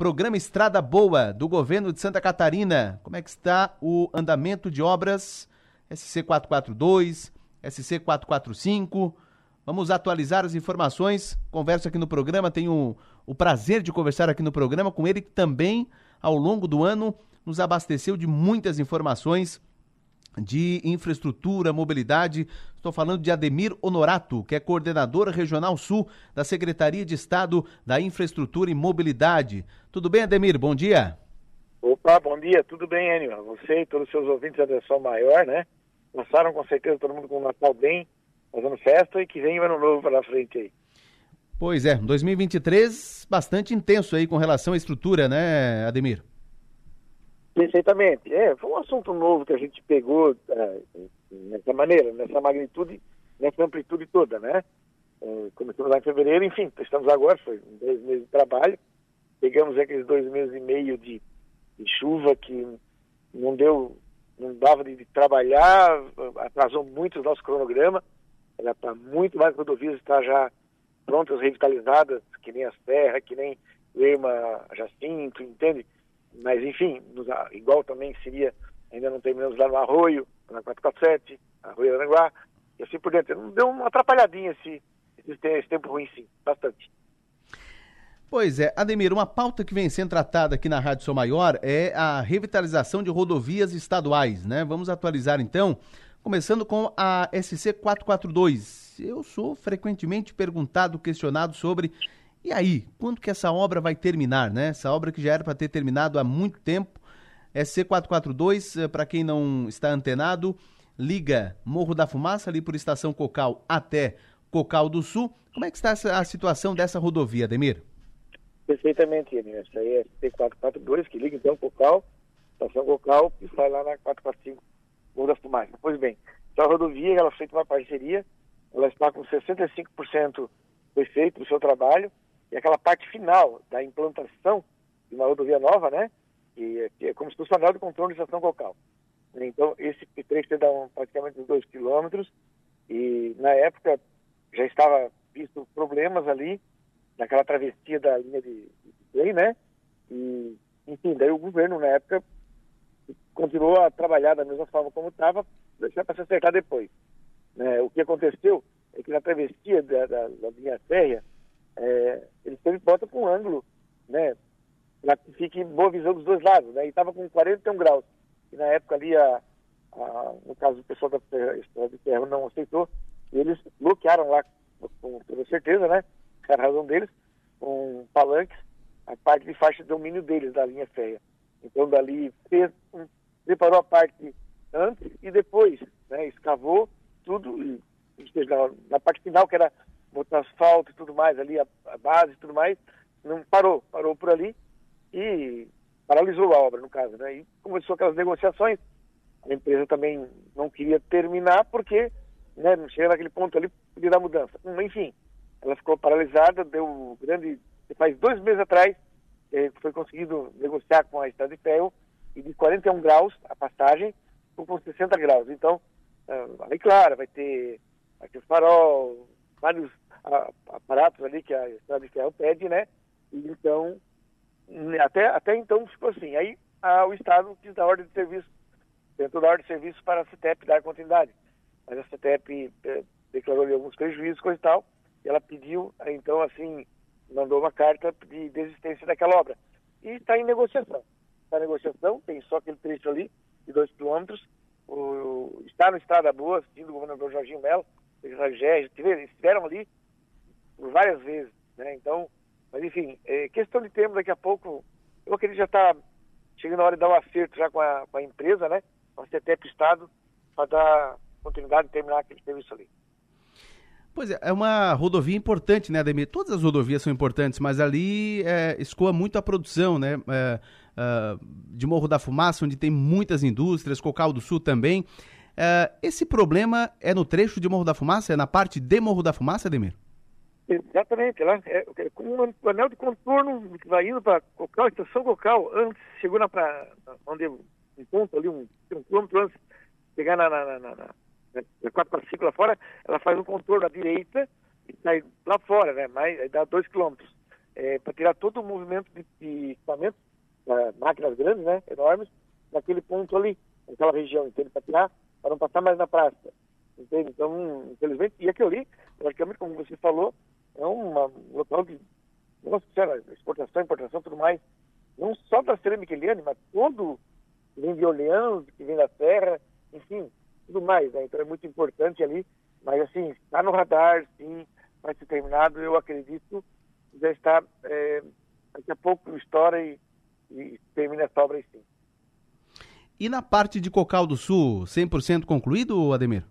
Programa Estrada Boa do governo de Santa Catarina. Como é que está o andamento de obras SC 442, SC 445? Vamos atualizar as informações. Converso aqui no programa, tenho o prazer de conversar aqui no programa com ele que também ao longo do ano nos abasteceu de muitas informações de infraestrutura, mobilidade. Estou falando de Ademir Honorato, que é coordenador regional sul da Secretaria de Estado da Infraestrutura e Mobilidade. Tudo bem, Ademir? Bom dia. Opa, bom dia, tudo bem, Enio? Você e todos os seus ouvintes da atenção maior, né? Passaram com certeza todo mundo com o Natal bem, fazendo festa e que vem o ano novo pela frente aí. Pois é, 2023 bastante intenso aí com relação à estrutura, né, Ademir? Perfeitamente. É, foi um assunto novo que a gente pegou é, nessa maneira, nessa magnitude, nessa amplitude toda, né? É, começamos lá em fevereiro, enfim, estamos agora, foi dois meses de trabalho, pegamos aqueles dois meses e meio de, de chuva que não deu, não dava de, de, trabalhar, atrasou muito o nosso cronograma, era para muito mais rodovias estar já prontas, revitalizadas, que nem a Serra, que nem Lema Jacinto, entende? Mas, enfim, igual também seria, ainda não terminamos lá no Arroio, na 447, Arroio Aranguá, e assim por diante. Deu uma atrapalhadinha esse, esse tempo ruim, sim, bastante. Pois é, Ademir, uma pauta que vem sendo tratada aqui na Rádio Sou Maior é a revitalização de rodovias estaduais, né? Vamos atualizar então, começando com a SC 442. Eu sou frequentemente perguntado, questionado sobre e aí, quando que essa obra vai terminar, né? Essa obra que já era para ter terminado há muito tempo. É C442, eh, para quem não está antenado, liga Morro da Fumaça ali por Estação Cocal até Cocal do Sul. Como é que está a situação dessa rodovia, Demir? Perfeitamente, Essa aí é C442, que liga então Cocal, Estação Cocal, e sai lá na 445 Morro da Fumaça. Pois bem, essa rodovia, ela feita uma parceria, ela está com 65% foi feito o seu trabalho, e aquela parte final da implantação de uma rodovia nova, né? Que, que é como se fosse o anel de controle de estação local. Então, esse trecho dá um, praticamente dois quilômetros e, na época, já estava visto problemas ali naquela travessia da linha de, de né? E, enfim, daí o governo, na época, continuou a trabalhar da mesma forma como estava, deixar para se acertar depois. Né? O que aconteceu é que na travessia da, da, da linha férrea, é, ele sempre bota com um ângulo, né, para que fique boa visão dos dois lados, né, e estava com 41 graus. E na época ali, a, a, no caso o pessoal da Estrada de Ferro não aceitou, e eles bloquearam lá, com toda certeza, né, a razão deles, com palanques, a parte de faixa de domínio deles, da linha férrea. Então, dali, fez, um, preparou a parte antes e depois, né, escavou tudo, e, na, na parte final, que era botar asfalto e tudo mais ali, a, a base e tudo mais, não parou, parou por ali e paralisou a obra, no caso, né? E começou aquelas negociações, a empresa também não queria terminar porque, né, não chega naquele ponto ali, podia dar mudança. Enfim, ela ficou paralisada, deu grande... Faz dois meses atrás, eh, foi conseguido negociar com a Estrada de Ferro e de 41 graus a passagem com 60 graus. Então, ah, aí, claro, vai ter, vai ter farol, vários aparatos ali que a Estrada de Ferro pede, né? E então, até, até então ficou assim. Aí a, o Estado quis dar ordem de serviço, tentou dar ordem de serviço para a CETEP dar continuidade. Mas a CETEP é, declarou ali alguns prejuízos, coisa e tal, e ela pediu, então, assim, mandou uma carta de desistência daquela obra. E está em negociação. Está em negociação, tem só aquele trecho ali, de dois quilômetros, o, está no Estrada Boa, assistindo o governador Jorginho Melo, eles estiveram ali por várias vezes, né? Então, mas enfim, é questão de tempo, daqui a pouco, eu acredito que já está chegando a hora de dar um acerto já com a, com a empresa, né? Com a CETEP Estado, para dar continuidade e terminar aquele serviço ali. Pois é, é uma rodovia importante, né, Ademir? Todas as rodovias são importantes, mas ali é, escoa muito a produção, né? É, é, de Morro da Fumaça, onde tem muitas indústrias, Cocal do Sul também. É, esse problema é no trecho de Morro da Fumaça? É na parte de Morro da Fumaça, Ademir? Exatamente, lá é, é com um anel de contorno que vai indo para Cocal, estação Cocal, antes, chegou na pra, onde um ponto ali, um, um quilômetro antes, chegar na, na, na, na, na 4 para 5 lá fora, ela faz um contorno à direita e sai lá fora, né? Mais, dá 2 quilômetros. é, para tirar todo o movimento de, de equipamentos, uh, máquinas grandes, né, enormes, naquele ponto ali, naquela região, entende? Para tirar, para não passar mais na praça. Entende? Então, infelizmente, e aquilo ali, praticamente, como você falou, é um local de, nossa senhora, exportação, importação, tudo mais, não só da cerâmica Eliane, mas todo vem de Orleans, que vem da Serra, enfim, tudo mais, né? Então é muito importante ali, mas assim, está no radar, sim, vai ser terminado, eu acredito, já está, é, daqui a pouco estoura e, e termina essa obra aí sim. E na parte de Cocal do Sul, 100% concluído, Ademir?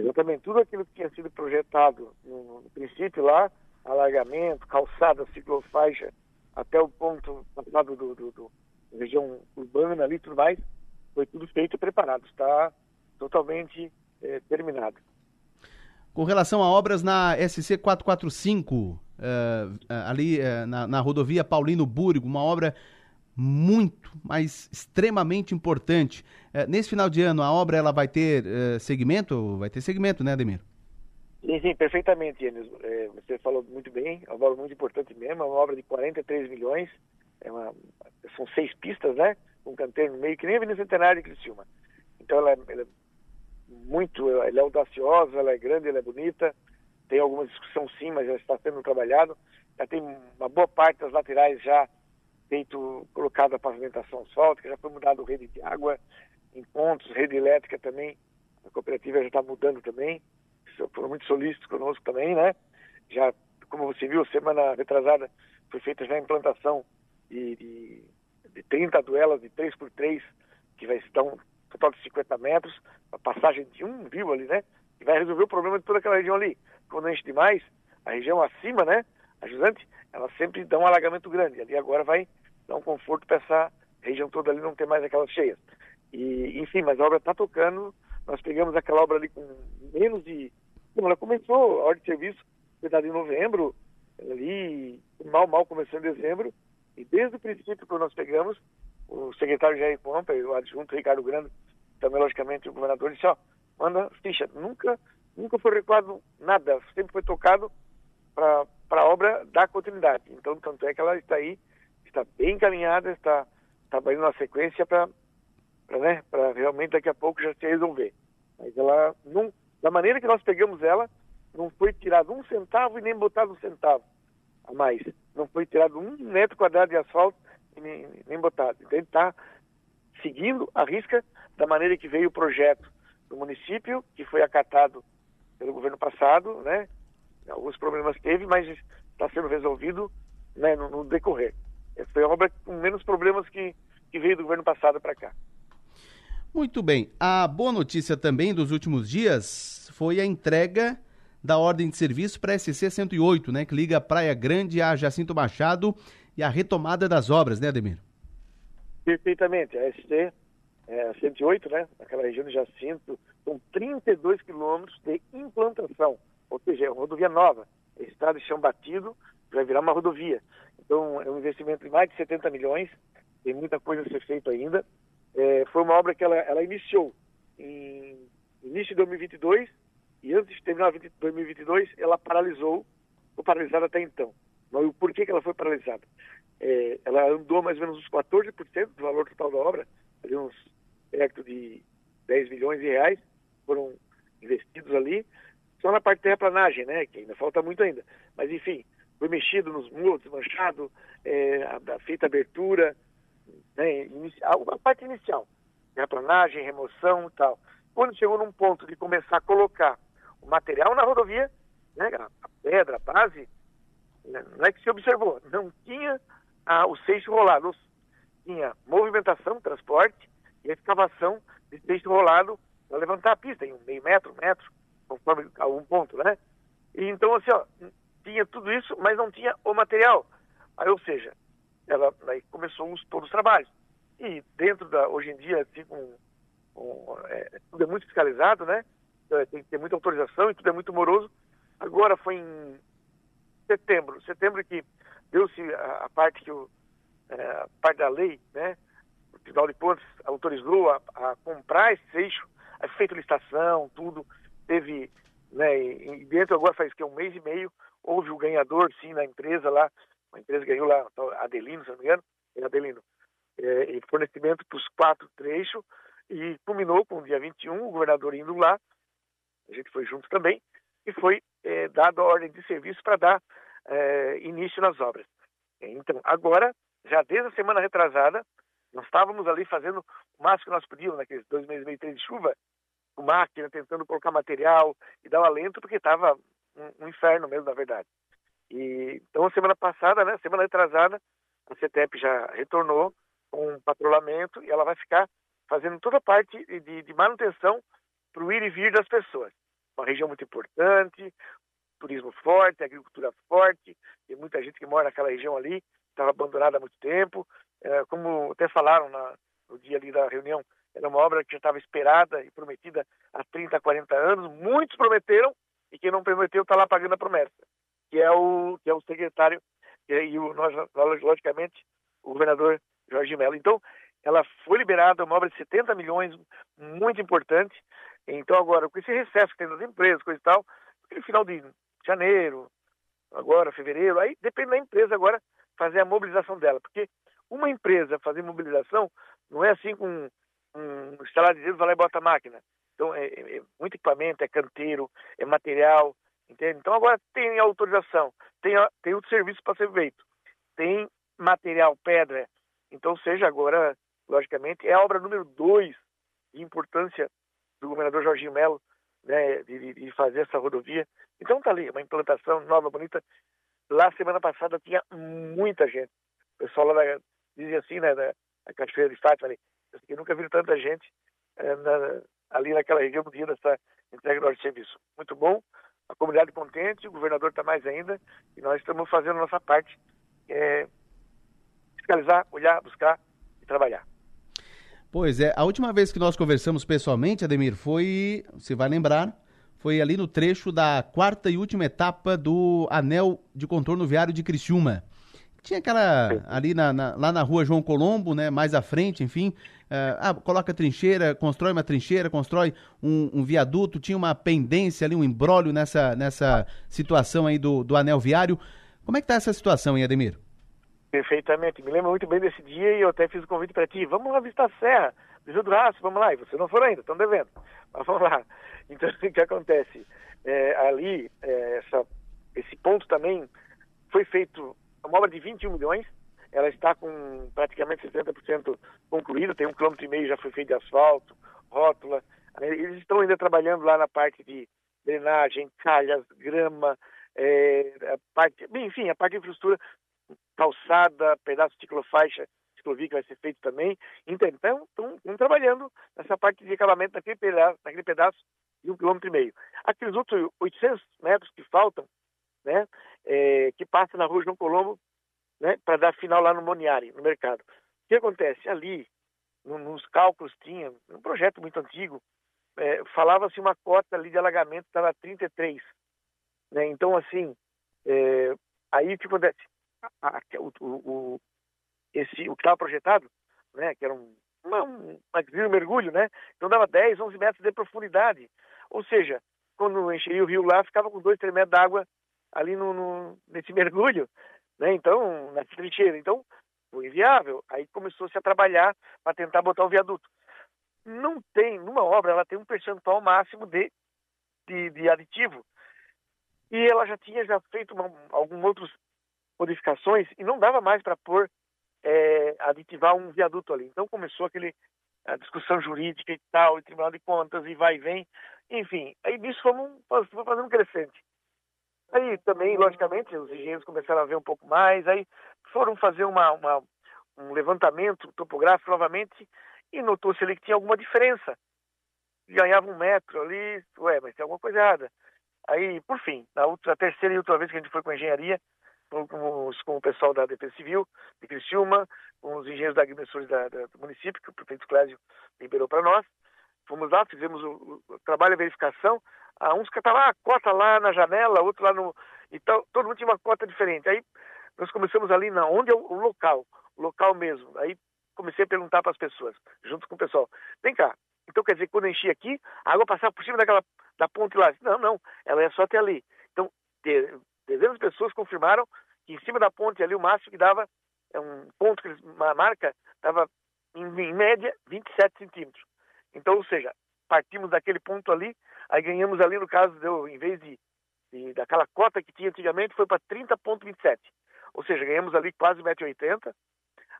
Exatamente. Tudo aquilo que tinha sido projetado no, no princípio lá, alargamento, calçada, ciclofaixa, até o ponto passado do, do, do, região urbana ali tudo mais, foi tudo feito e preparado. Está totalmente é, terminado. Com relação a obras na SC 445, uh, ali uh, na, na, rodovia Paulino Burgo, uma obra muito, mas extremamente importante. Uh, nesse final de ano, a obra ela vai ter segmento? Vai ter segmento, né, Ademir? Sim, sim, perfeitamente, Enes. É, você falou muito bem, é uma obra muito importante mesmo, é uma obra de 43 milhões, é uma, são seis pistas, né? Um canteiro no meio, que nem a Avenida Centenário de Criciúma. Então ela, é, ela é muito, ela é audaciosa, ela é grande, ela é bonita, tem alguma discussão sim, mas ela está sendo trabalhado. Já tem uma boa parte das laterais já feito, colocado a pavimentação asfáltica, já foi mudado rede de água em pontos, rede elétrica também, a cooperativa já está mudando também foram muito solícitos conosco também, né? Já, como você viu, semana retrasada foi feita já a implantação de, de, de 30 duelas de 3x3, que vai dar um total de 50 metros, a passagem de um rio ali, né? Que vai resolver o problema de toda aquela região ali. Quando enche demais, a região acima, né? Ajudante, ela sempre dá um alagamento grande. Ali agora vai dar um conforto para essa região toda ali não ter mais aquelas cheias. E, enfim, mas a obra está tocando. Nós pegamos aquela obra ali com menos de Bom, ela começou a ordem de serviço, verdade, em novembro, ali, mal, mal começou em dezembro, e desde o princípio que nós pegamos, o secretário Jair Pompa e o adjunto Ricardo Grande, também logicamente o governador, disse, ó, manda ficha, nunca, nunca foi recuado nada, sempre foi tocado para a obra dar continuidade. Então, tanto é que ela está aí, está bem encaminhada, está trabalhando na sequência para né, realmente daqui a pouco já se resolver. Mas ela não, da maneira que nós pegamos ela, não foi tirado um centavo e nem botado um centavo a mais. Não foi tirado um metro quadrado de asfalto e nem, nem botado. Então ele está seguindo a risca da maneira que veio o projeto do município, que foi acatado pelo governo passado, né? Alguns problemas teve, mas está sendo resolvido né, no, no decorrer. Foi a obra com menos problemas que, que veio do governo passado para cá. Muito bem. A boa notícia também dos últimos dias foi a entrega da ordem de serviço para a SC 108, né, que liga a Praia Grande a Jacinto Machado e a retomada das obras, né, Ademir? Perfeitamente. A SC é, 108, né, naquela região de Jacinto, são 32 quilômetros de implantação, ou seja, é uma rodovia nova, é estrada de chão batido, vai virar uma rodovia. Então, é um investimento de mais de 70 milhões, tem muita coisa a ser feita ainda, é, foi uma obra que ela, ela iniciou em início de 2022 e antes de terminar 2022 ela paralisou, foi paralisada até então. Mas o porquê que ela foi paralisada? É, ela andou mais ou menos uns 14% do valor total da obra, ali uns perto de 10 milhões de reais foram investidos ali, só na parte de terraplanagem, né, que ainda falta muito ainda. Mas enfim, foi mexido nos muros, desmanchado, é, a, a feita abertura, né, inicial, a parte inicial, terraplanagem, remoção e tal. Quando chegou num ponto de começar a colocar o material na rodovia, né, a pedra, a base, né, não é que se observou, não tinha ah, o seixo rolado, tinha movimentação, transporte e a escavação de seixo rolado para levantar a pista em um meio metro, metro, conforme algum ponto, né? E então, assim, ó, tinha tudo isso, mas não tinha o material. Aí, ou seja, ela daí começou os, todos os trabalhos. E dentro da, hoje em dia, assim, é, tudo é muito fiscalizado, né? É, tem que ter muita autorização e tudo é muito moroso. Agora foi em setembro, setembro que deu-se a, a, parte que o, é, a parte da lei, né? O Tribunal de Contas autorizou a, a comprar esse eixo, a licitação, tudo, teve, né? E dentro agora faz que um mês e meio houve o ganhador, sim, na empresa lá uma empresa ganhou lá, Adelino, se não me engano, é Adelino, é, fornecimento para os quatro trechos, e culminou com o dia 21, o governador indo lá, a gente foi junto também, e foi é, dado a ordem de serviço para dar é, início nas obras. Então, agora, já desde a semana retrasada, nós estávamos ali fazendo o máximo que nós podíamos, naqueles dois meses e meio, três de chuva, com máquina, tentando colocar material e dar um alento, porque estava um, inferno mesmo, na verdade. E, então, semana passada, né, semana retrasada, a CETEP já retornou com um patrulhamento e ela vai ficar fazendo toda a parte de, de manutenção para o ir e vir das pessoas. Uma região muito importante, turismo forte, agricultura forte, tem muita gente que mora naquela região ali, estava abandonada há muito tempo. É, como até falaram na, no dia ali da reunião, era uma obra que já estava esperada e prometida há 30, 40 anos. Muitos prometeram quem não prometeu está lá pagando a promessa, que é o, que é o secretário e o, nós, logicamente, o governador Jorge Mello. Então, ela foi liberada, uma obra de 70 milhões, muito importante. Então, agora, com esse recesso que tem das empresas, coisa e tal, no final de janeiro, agora, fevereiro, aí depende da empresa agora fazer a mobilização dela, porque uma empresa fazer mobilização não é assim com um instalar de dedo, vai lá e bota a máquina. Então, é, é, é, muito equipamento, é canteiro, é material, entende? Então, agora tem autorização, tem, tem outro serviço para ser feito, tem material, pedra. Então, seja agora, logicamente, é a obra número dois de importância do governador Jorginho Melo, né, de, de fazer essa rodovia. Então, tá ali, uma implantação nova, bonita. Lá, semana passada, tinha muita gente. O pessoal lá da, dizia assim, né, da, da Cachoeira de Fátima ali, eu nunca vi tanta gente é, na, ali naquela região no dia dessa entrega do de serviço. Muito bom, a comunidade contente, o governador está mais ainda, e nós estamos fazendo a nossa parte, é, fiscalizar, olhar, buscar e trabalhar. Pois é, a última vez que nós conversamos pessoalmente, Ademir, foi, você vai lembrar, foi ali no trecho da quarta e última etapa do anel de contorno viário de Criciúma. Tinha aquela ali na, na, lá na rua João Colombo, né? Mais à frente, enfim. Uh, ah, coloca trincheira, constrói uma trincheira, constrói um, um, viaduto, tinha uma pendência ali, um embrólio nessa, nessa situação aí do, do anel viário. Como é que está essa situação, hein, Ademir? Perfeitamente. Me lembro muito bem desse dia e eu até fiz o convite para ti. Vamos lá visitar a Serra, do Rastro, vamos lá. E você não for ainda, estão devendo. Mas vamos lá. Então, o que acontece? É, ali, é, essa, esse ponto também foi feito uma obra de 21 milhões, ela está com praticamente 60% concluída, tem um quilômetro e meio já foi feito de asfalto, rótula. Eles estão ainda trabalhando lá na parte de drenagem, calhas, grama, é, a parte, enfim, a parte de infraestrutura, calçada, pedaço de ciclofaixa, ciclovia que vai ser feito também. Então, estão, estão trabalhando nessa parte de acabamento naquele pedaço, naquele pedaço de um quilômetro e meio. Aqueles outros 800 metros que faltam, né, é, que passa na rua João Colombo, né, para dar final lá no Moniari, no mercado. O que acontece? Ali, no, nos cálculos tinha, um projeto muito antigo, é, falava-se uma cota ali de alagamento, estava 33. Né? Então, assim, é, aí o que acontece? A, a, o, o, esse, o que estava projetado, né, que era um, um, um mergulho, né? Então dava 10, 11 metros de profundidade. Ou seja, quando encheria o rio lá, ficava com 2, 3 metros d'água ali no, no, nesse mergulho, né? Então, na trincheira. Então, foi inviável. Aí começou-se a trabalhar para tentar botar o viaduto. Não tem, numa obra, ela tem um percentual máximo de, de, de aditivo. E ela já tinha já feito uma, algumas outras modificações e não dava mais para pôr, é, aditivar um viaduto ali. Então começou aquele a discussão jurídica e tal, e Tribunal de Contas, e vai e vem. Enfim, aí nisso fomos, fomos fazendo um crescente. Aí também, logicamente, os engenheiros começaram a ver um pouco mais, aí foram fazer uma, uma um levantamento topográfico novamente e notou-se ali que tinha alguma diferença. Ganhava um metro ali, ué, mas tem alguma coisa errada. Aí, por fim, na outra, terceira e última vez que a gente foi com a engenharia, com, com, com o pessoal da Defesa Civil, de Criciúma, com os engenheiros da agrimensores da, da, do município, que o prefeito Clésio liberou para nós. Fomos lá, fizemos o, o trabalho de verificação, ah, uns estavam a cota lá na janela, outro lá no. Então, todo mundo tinha uma cota diferente. Aí nós começamos ali na onde é o, local, o local mesmo. Aí comecei a perguntar para as pessoas, junto com o pessoal, vem cá, então quer dizer que quando enchi aqui, a água passava por cima daquela da ponte lá. Não, não, ela é só até ali. Então, dezenas de pessoas confirmaram que em cima da ponte ali o máximo que dava, é um ponto que eles marca, dava em, em média 27 centímetros. Então, ou seja, partimos daquele ponto ali, aí ganhamos ali, no caso, deu, em vez de, de daquela cota que tinha antigamente, foi para 30,27. Ou seja, ganhamos ali quase 1,80m.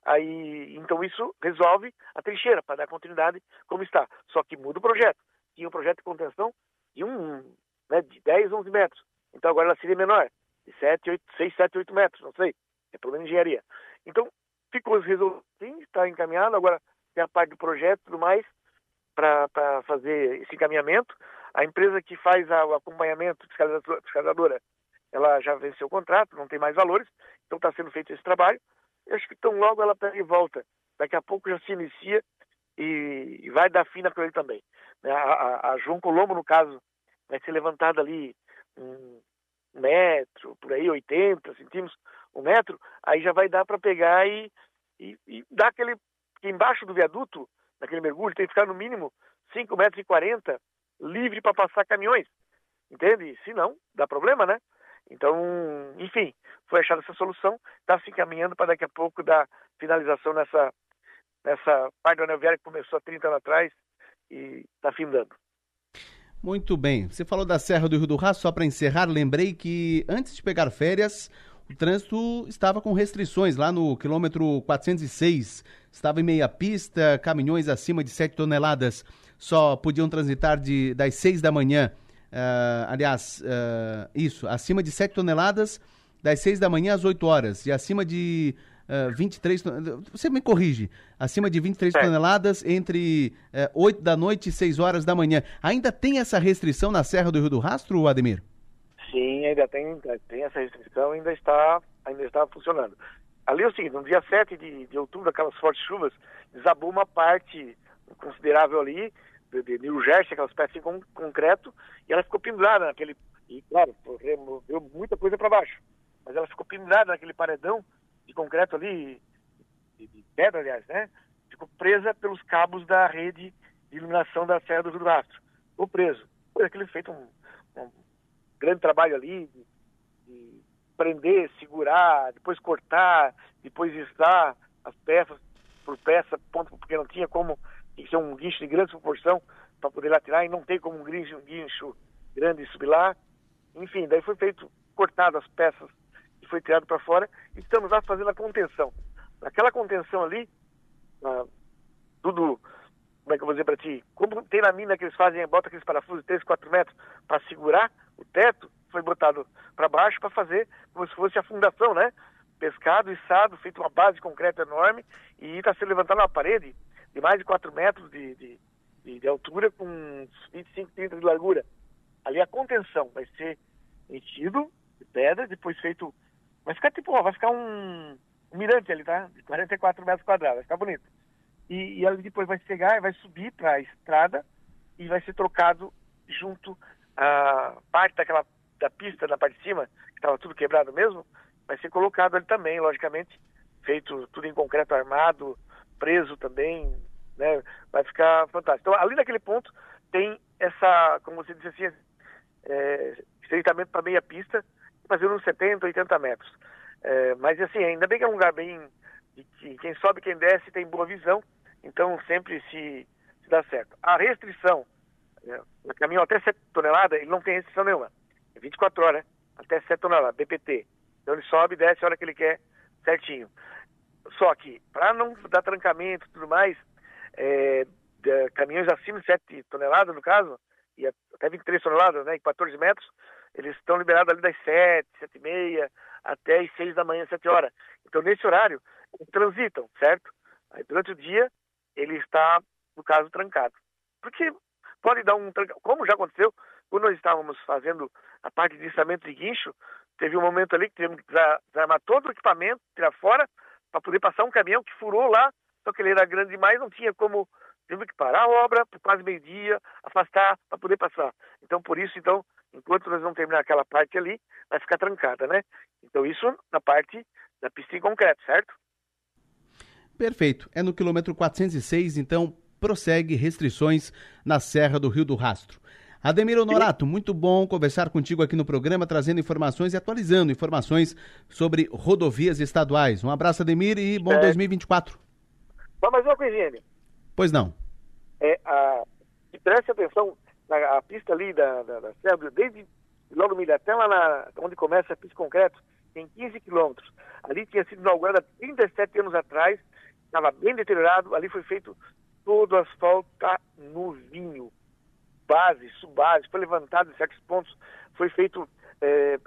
Aí, então isso resolve a trincheira para dar continuidade como está. Só que muda o projeto. Tinha um projeto de contenção de um, né, de 10, 11 metros. Então agora ela seria menor, de 7, 8, 6, 7, 8 metros, não sei. É problema de engenharia. Então, ficou resolvido, está encaminhado. Agora tem a parte do projeto e tudo mais para fazer esse encaminhamento. A empresa que faz o acompanhamento fiscalizadora, ela já venceu o contrato, não tem mais valores, então está sendo feito esse trabalho. Eu acho que tão logo ela pega e volta. Daqui a pouco já se inicia e, e vai dar fim na ele também. A, a, a, João Colombo, no caso, vai ser levantada ali um metro, por aí, 80 centímetros, um metro, aí já vai dar para pegar e, e, e, dar aquele. Embaixo do viaduto, naquele mergulho, tem que ficar no mínimo 5 metros e 40 livre para passar caminhões. Entende? Se não, dá problema, né? Então, enfim, foi achada essa solução, está se encaminhando para daqui a pouco dar finalização nessa, nessa parte do anel viário que começou há 30 anos atrás e está findando. Muito bem. Você falou da Serra do Rio do Rastro, só para encerrar, lembrei que antes de pegar férias, o trânsito estava com restrições lá no quilômetro 406. Estava em meia pista, caminhões acima de 7 toneladas só podiam transitar de, das 6 da manhã. Uh, aliás, uh, isso, acima de 7 toneladas, das 6 da manhã às 8 horas. E acima de uh, 23 Você me corrige. Acima de 23 é. toneladas entre uh, 8 da noite e 6 horas da manhã. Ainda tem essa restrição na Serra do Rio do Rastro, Ademir? Sim, ainda tem, tem essa restrição, ainda está, ainda está funcionando. Ali é o seguinte, no dia 7 de, de outubro, aquelas fortes chuvas, desabou uma parte considerável ali, de, de New Jersey, aquelas peças com concreto, e ela ficou pendurada naquele. E, claro, removeu muita coisa para baixo. Mas ela ficou pendurada naquele paredão de concreto ali, de, de, pedra, aliás, né? Ficou presa pelos cabos da rede de iluminação da Serra do Rio do Rastro. Ficou preso. Foi aquele feito um, um grande trabalho ali de, de, prender, segurar, depois cortar, depois estar as peças por peça, ponto porque não tinha como tinha que ser um guincho de grande proporção para poder lá tirar e não tem como um guincho, um guincho grande subir lá. Enfim, daí foi feito, cortado as peças e foi tirado para fora e estamos lá fazendo a contenção. Naquela contenção ali, ah, tudo, como é que eu vou dizer para ti, como tem na mina que eles fazem, bota aqueles parafusos de 3, 4 metros para segurar o teto, foi botado para baixo para fazer como se fosse a fundação, né? Pescado, içado, feito uma base de concreto enorme e está sendo levantada uma parede de mais de 4 metros de, de, de, de altura com 25, 30 de largura. Ali a contenção vai ser enchido de pedra, depois feito. Vai ficar tipo, ó, vai ficar um, um mirante ali, tá? De 44 metros quadrados, vai ficar bonito. E, e ali depois vai chegar vai subir para a estrada e vai ser trocado junto a parte daquela da pista na parte de cima, que estava tudo quebrado mesmo, vai ser colocado ali também, logicamente, feito tudo em concreto armado, preso também, né? Vai ficar fantástico. Então, ali naquele ponto tem essa, como você disse assim, é, estreitamento para meia pista, fazendo uns 70, 80 metros. É, mas assim, ainda bem que é um lugar bem que quem sobe, quem desce tem boa visão, então sempre se, se dá certo. A restrição é, caminhão até 7 toneladas, ele não tem restrição nenhuma. É 24 horas, até 7 toneladas, BPT. Então ele sobe e desce a hora que ele quer, certinho. Só que, para não dar trancamento e tudo mais, é, caminhões acima de 7 toneladas, no caso, e até 23 toneladas, né, e 14 metros, eles estão liberados ali das 7, 7 e meia, até as 6 da manhã, 7 horas. Então, nesse horário, transitam, certo? Aí, durante o dia, ele está, no caso, trancado. Porque pode dar um como já aconteceu, quando nós estávamos fazendo a parte de içamento de guincho, teve um momento ali que tivemos que desarmar todo o equipamento, tirar fora, para poder passar um caminhão que furou lá, só que ele era grande demais, não tinha como, tivemos que parar a obra por quase meio-dia, afastar para poder passar. Então, por isso, então, enquanto nós não terminar aquela parte ali, vai ficar trancada, né? Então, isso na parte da pista em concreto, certo? Perfeito. É no quilômetro 406, então prossegue restrições na Serra do Rio do Rastro. Ademir Honorato, muito bom conversar contigo aqui no programa, trazendo informações e atualizando informações sobre rodovias estaduais. Um abraço, Ademir, e bom é. 2024. Só mais uma coisinha, Pois não. É, a, preste atenção na a pista ali da, da, da Serra, desde logo milha até lá na, onde começa a pista concreto, tem 15 quilômetros. Ali tinha sido inaugurada 37 anos atrás, estava bem deteriorado, ali foi feito todo o asfalto tá novinho base, subbase, foi levantado em certos pontos, foi feito é,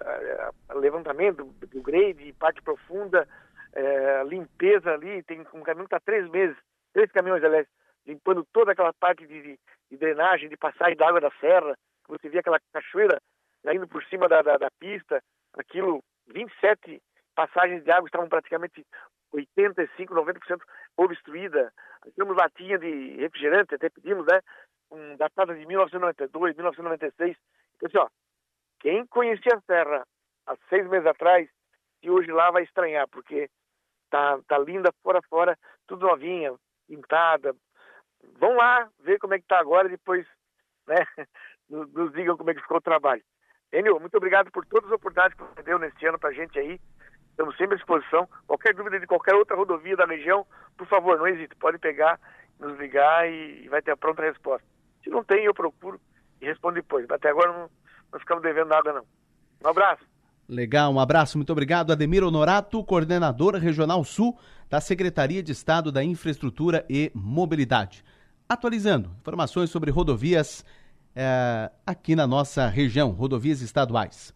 levantamento do grade, parte profunda, é, limpeza ali, tem um caminhão que está três meses, três caminhões, aliás, limpando toda aquela parte de, de drenagem, de passagem da água da serra, você via aquela cachoeira indo por cima da, da, da pista, aquilo, 27 passagens de água estavam praticamente 85, 90% obstruída. Tínhamos latinha de refrigerante, até pedimos, né? um, datada de 1992, 1996. Então, assim, ó, quem conhecia a Serra há seis meses atrás, e hoje lá vai estranhar, porque tá, tá linda fora fora, tudo novinha, pintada. Vão lá ver como é que tá agora e depois né, nos, nos digam como é que ficou o trabalho. Enio, muito obrigado por todas as oportunidades que você deu nesse ano para a gente aí. Estamos sempre à disposição. Qualquer dúvida de qualquer outra rodovia da região, por favor, não hesite. Pode pegar, nos ligar e vai ter a pronta resposta. Se não tem, eu procuro e respondo depois. Até agora não, não ficamos devendo nada, não. Um abraço. Legal, um abraço, muito obrigado. Ademir Honorato, coordenador regional sul da Secretaria de Estado da Infraestrutura e Mobilidade. Atualizando informações sobre rodovias é, aqui na nossa região, rodovias estaduais.